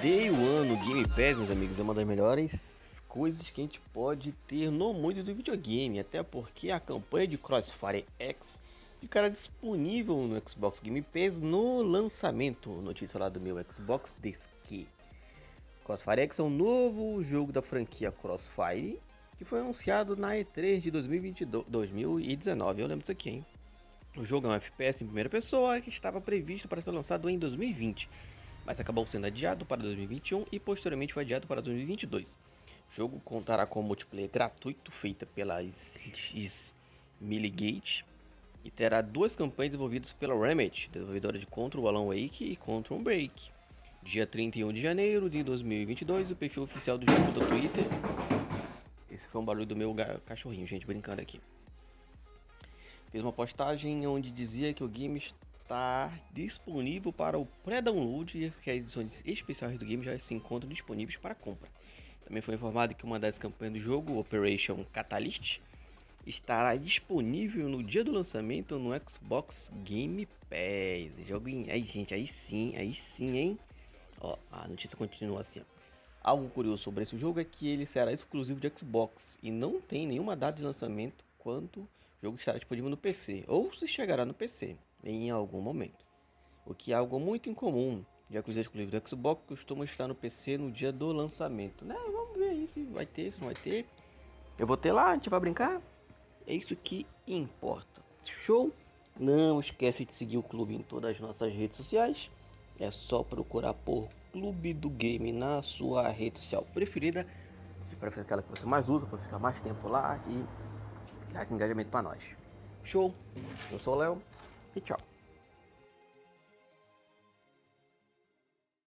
Day One no Game Pass, meus amigos, é uma das melhores coisas que a gente pode ter no mundo do videogame, até porque a campanha de Crossfire X ficará disponível no Xbox Game Pass no lançamento. Notícia lá do meu Xbox que Crossfire X é um novo jogo da franquia Crossfire que foi anunciado na E3 de 2022, 2019. Eu lembro disso aqui, hein? O jogo é um FPS em primeira pessoa que estava previsto para ser lançado em 2020 mas acabou sendo adiado para 2021 e posteriormente foi adiado para 2022. O jogo contará com multiplayer gratuito feita pela Smilegate e terá duas campanhas desenvolvidas pela Remedy, desenvolvedora de Control Alan Wake e Control Break. Dia 31 de janeiro de 2022, o perfil oficial do jogo do Twitter. Esse foi um barulho do meu cachorrinho, gente, brincando aqui. Fez uma postagem onde dizia que o game estar disponível para o pré-download que as edições especiais do game já se encontram disponíveis para compra. Também foi informado que uma das campanhas do jogo, Operation Catalyst, estará disponível no dia do lançamento no Xbox Game Pass. Joguinho, aí gente, aí sim, aí sim, hein? Ó, a notícia continua assim. Algo curioso sobre esse jogo é que ele será exclusivo de Xbox e não tem nenhuma data de lançamento quanto o jogo estará disponível no PC ou se chegará no PC em algum momento. O que é algo muito incomum, já que os exclusivos do Xbox costumam estar no PC no dia do lançamento. Né? Vamos ver aí se vai ter, se não vai ter. Eu vou ter lá, a gente vai brincar. É isso que importa. Show? Não esquece de seguir o clube em todas as nossas redes sociais. É só procurar por Clube do Game na sua rede social preferida. De preferência aquela que você mais usa para ficar mais tempo lá e dar esse engajamento para nós. Show? Eu sou o Léo e tchau.